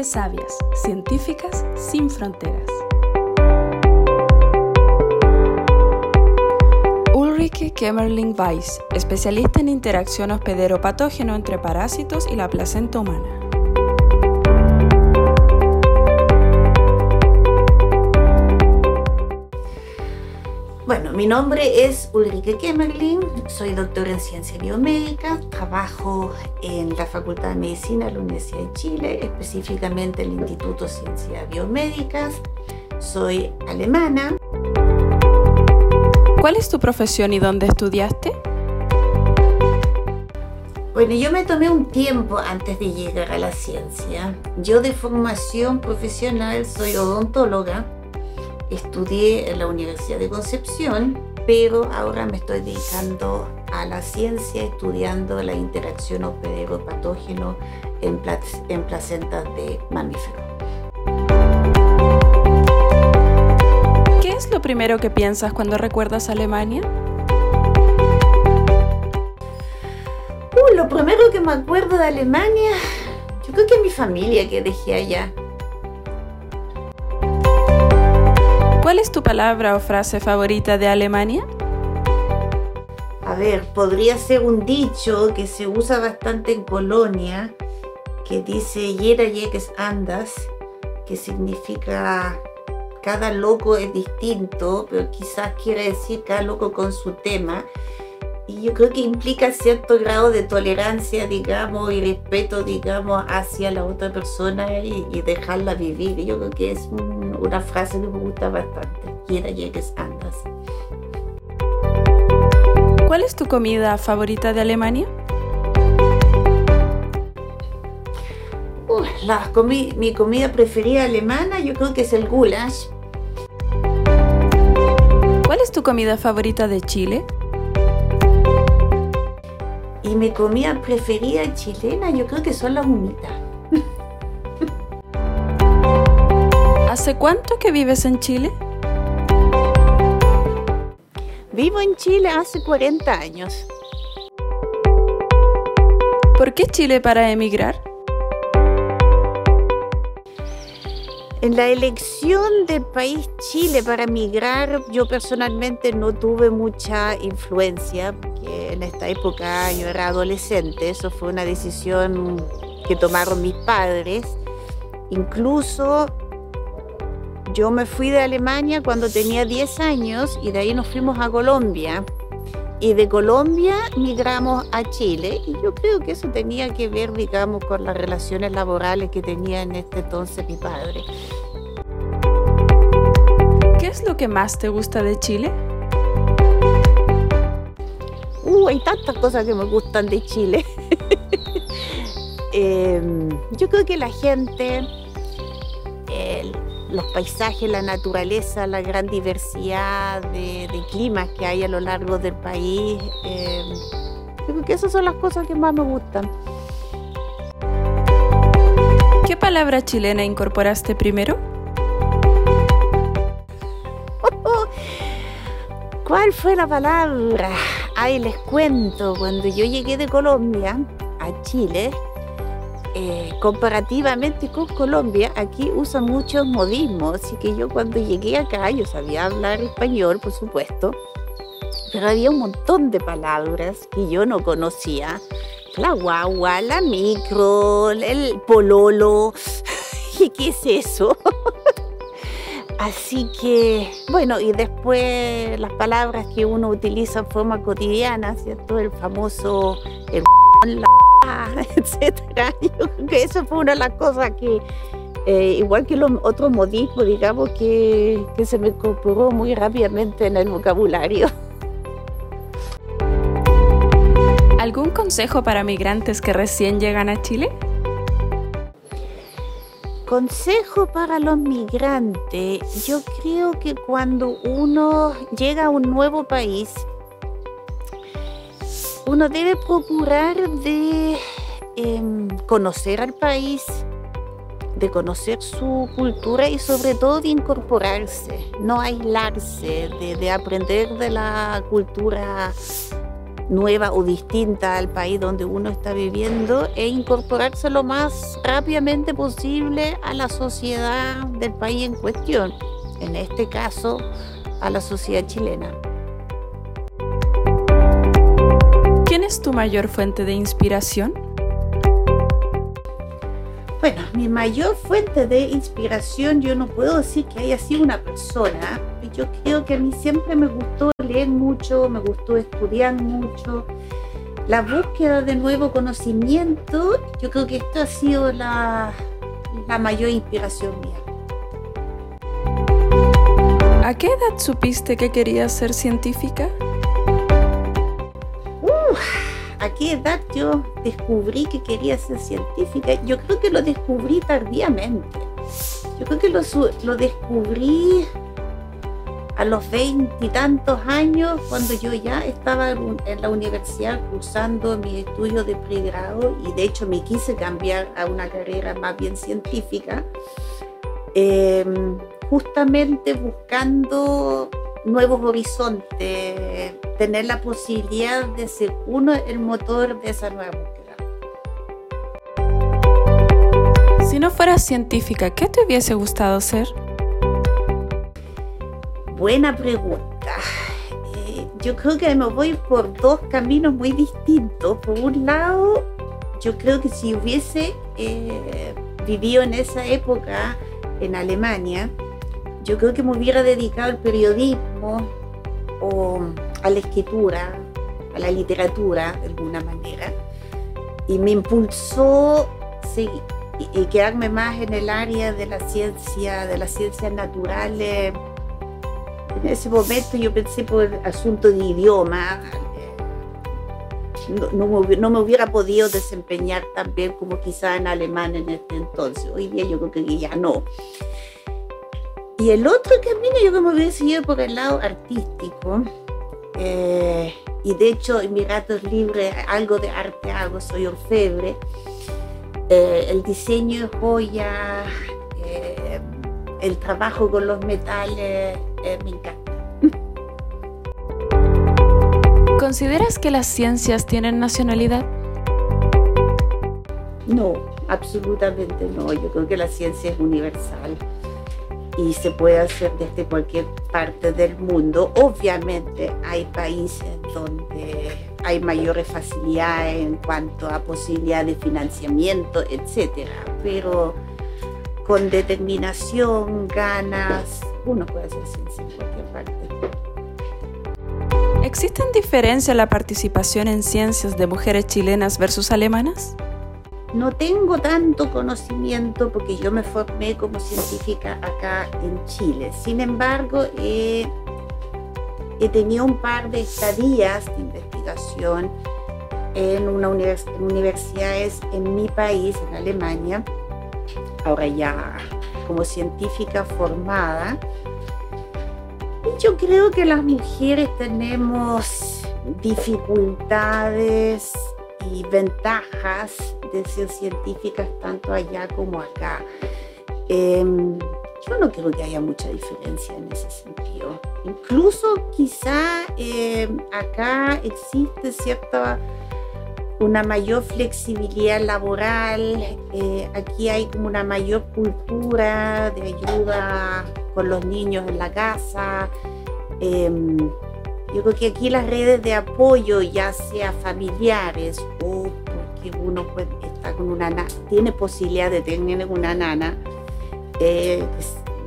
Sabias, científicas sin fronteras. Ulrike Kemmerling Weiss, especialista en interacción hospedero-patógeno entre parásitos y la placenta humana. Bueno, mi nombre es Ulrike Kemmerling, soy doctora en ciencia biomédica, trabajo en la Facultad de Medicina de la Universidad de Chile, específicamente en el Instituto de Ciencias Biomédicas. Soy alemana. ¿Cuál es tu profesión y dónde estudiaste? Bueno, yo me tomé un tiempo antes de llegar a la ciencia. Yo de formación profesional soy odontóloga estudié en la Universidad de Concepción, pero ahora me estoy dedicando a la ciencia estudiando la interacción hospedero-patógeno en, en placentas de mamíferos. ¿Qué es lo primero que piensas cuando recuerdas Alemania? Uh, lo primero que me acuerdo de Alemania, yo creo que es mi familia que dejé allá. ¿Cuál es tu palabra o frase favorita de Alemania? A ver, podría ser un dicho que se usa bastante en Colonia, que dice Yera yeques andas, que significa cada loco es distinto, pero quizás quiere decir cada loco con su tema. Y yo creo que implica cierto grado de tolerancia, digamos, y respeto, digamos, hacia la otra persona y, dejarla vivir. Yo creo que es una frase que me gusta bastante. Quiera llegues, andas. ¿Cuál es tu comida favorita de Alemania? la mi comida preferida alemana yo creo que es el goulash. ¿Cuál es tu comida favorita de Chile? Y mi comida preferida chilena yo creo que son las humitas. ¿Hace cuánto que vives en Chile? Vivo en Chile hace 40 años. ¿Por qué Chile para emigrar? En la elección del país Chile para emigrar, yo personalmente no tuve mucha influencia, porque en esta época yo era adolescente, eso fue una decisión que tomaron mis padres. Incluso yo me fui de Alemania cuando tenía 10 años y de ahí nos fuimos a Colombia. Y de Colombia migramos a Chile y yo creo que eso tenía que ver, digamos, con las relaciones laborales que tenía en este entonces mi padre. ¿Qué es lo que más te gusta de Chile? Uh, hay tantas cosas que me gustan de Chile. Em, yo creo que la gente, los paisajes, la naturaleza, la gran diversidad de, climas que hay a lo largo del país. Eh, creo que esas son las cosas que más me gustan. ¿Qué palabra chilena incorporaste primero? ¿Cuál fue la palabra? Ay, les cuento, cuando yo llegué de Colombia a Chile, eh, comparativamente con Colombia, aquí usan muchos modismos, así que yo cuando llegué acá, yo sabía hablar español, por supuesto, pero había un montón de palabras que yo no conocía. La guagua, la micro, el pololo, ¿y qué es eso? Así que, bueno, y después las palabras que uno utiliza en forma cotidiana, ¿cierto? El famoso, el la etcétera. Yo creo que eso fue una de las cosas que, eh, igual que los otros modismos, digamos, que, que se me incorporó muy rápidamente en el vocabulario. ¿Algún consejo para migrantes que recién llegan a Chile? Consejo para los migrantes. Yo creo que cuando uno llega a un nuevo país, uno debe procurar de em, conocer al país, de conocer su cultura y sobre todo de incorporarse, no aislarse, de, aprender de la cultura nueva o distinta al país donde uno está viviendo e incorporarse lo más rápidamente posible a la sociedad del país en cuestión, en este caso a la sociedad chilena. ¿Quién es tu mayor fuente de inspiración? Bueno, mi mayor fuente de inspiración, yo no puedo decir que haya sido una persona. Yo creo que a mí siempre me gustó leer mucho, me gustó estudiar mucho. La búsqueda de nuevo conocimiento, yo creo que esto ha sido la, la mayor inspiración mía. ¿A qué edad supiste que querías ser científica? ¿A qué edad yo descubrí que quería ser científica? Yo creo que lo descubrí tardíamente. Yo creo que lo, lo descubrí a los veintitantos años, cuando yo ya estaba en la universidad cursando mi estudio de pregrado y de hecho me quise cambiar a una carrera más bien científica, em, justamente buscando nuevos horizontes, tener la posibilidad de ser uno el motor de esa nueva búsqueda. Si no fueras científica, ¿qué te hubiese gustado ser? Buena pregunta. Eh, yo creo que me voy por dos caminos muy distintos. Por un lado, yo creo que si hubiese eh, vivido en esa época en Alemania, yo creo que me hubiera dedicado al periodismo o a la escritura, a la literatura de alguna manera, y me impulsó y quedarme más en el área de la ciencia, de las ciencias naturales. En ese momento yo pensé por el asunto de idioma, no, no, me, hubiera podido desempeñar tan bien como quizá en alemán en este entonces. Hoy día yo creo que ya no. Y el otro camino yo como hubiera seguido por el lado artístico. Eh, y de hecho en mi rato libre algo de arte hago, soy orfebre. Eh, el diseño de joyas, eh, el trabajo con los metales, me encanta. ¿Consideras que las ciencias tienen nacionalidad? No, absolutamente no. Yo creo que la ciencia es universal y se puede hacer desde cualquier parte del mundo. Obviamente hay países donde hay mayores facilidades en cuanto a posibilidad de financiamiento, etcétera, pero con determinación, ganas, uno puede hacer ciencia en cualquier parte. ¿Existen diferencias en la participación en ciencias de mujeres chilenas versus alemanas? No tengo tanto conocimiento porque yo me formé como científica acá en Chile. Sin embargo, he, tenido un par de estadías de investigación en, una universidades en mi país, en Alemania, ahora ya como científica formada. Y yo creo que las mujeres tenemos dificultades y ventajas de científicas tanto allá como acá. Em, yo no creo que haya mucha diferencia en ese sentido. Incluso quizá em, acá existe cierta una mayor flexibilidad laboral, eh, aquí hay como una mayor cultura de ayuda con los niños en la casa. Em, yo creo que aquí las redes de apoyo, ya sea familiares o que uno está con una tiene posibilidad de tener una nana eh,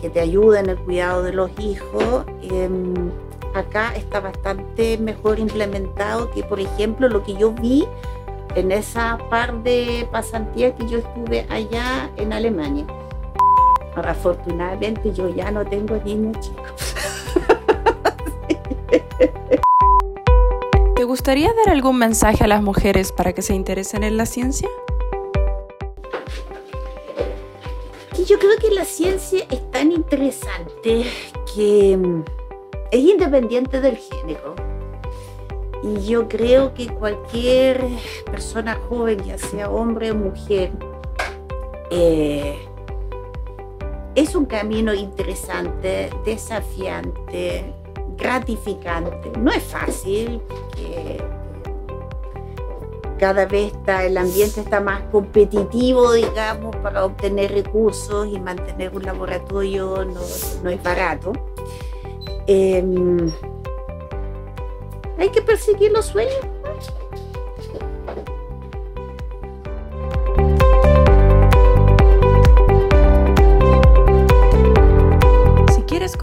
que te ayuda en el cuidado de los hijos. Em, acá está bastante mejor implementado que, por ejemplo, lo que yo vi en esa par de pasantías que yo estuve allá en Alemania. Afortunadamente, yo ya no tengo niños chicos. Gustaría dar algún mensaje a las mujeres para que se interesen en la ciencia? Yo creo que la ciencia es tan interesante que mm, es independiente del género. Y yo creo que cualquier persona joven, ya sea hombre o mujer, eh, es un camino interesante, desafiante, gratificante. No es fácil, cada vez está, el ambiente está más competitivo, digamos, para obtener recursos y mantener un laboratorio no, no es barato. Em, hay que perseguir los sueños.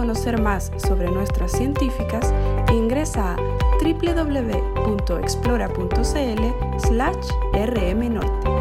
Conocer más sobre nuestras científicas, ingresa a www.explora.cl/rmnorte.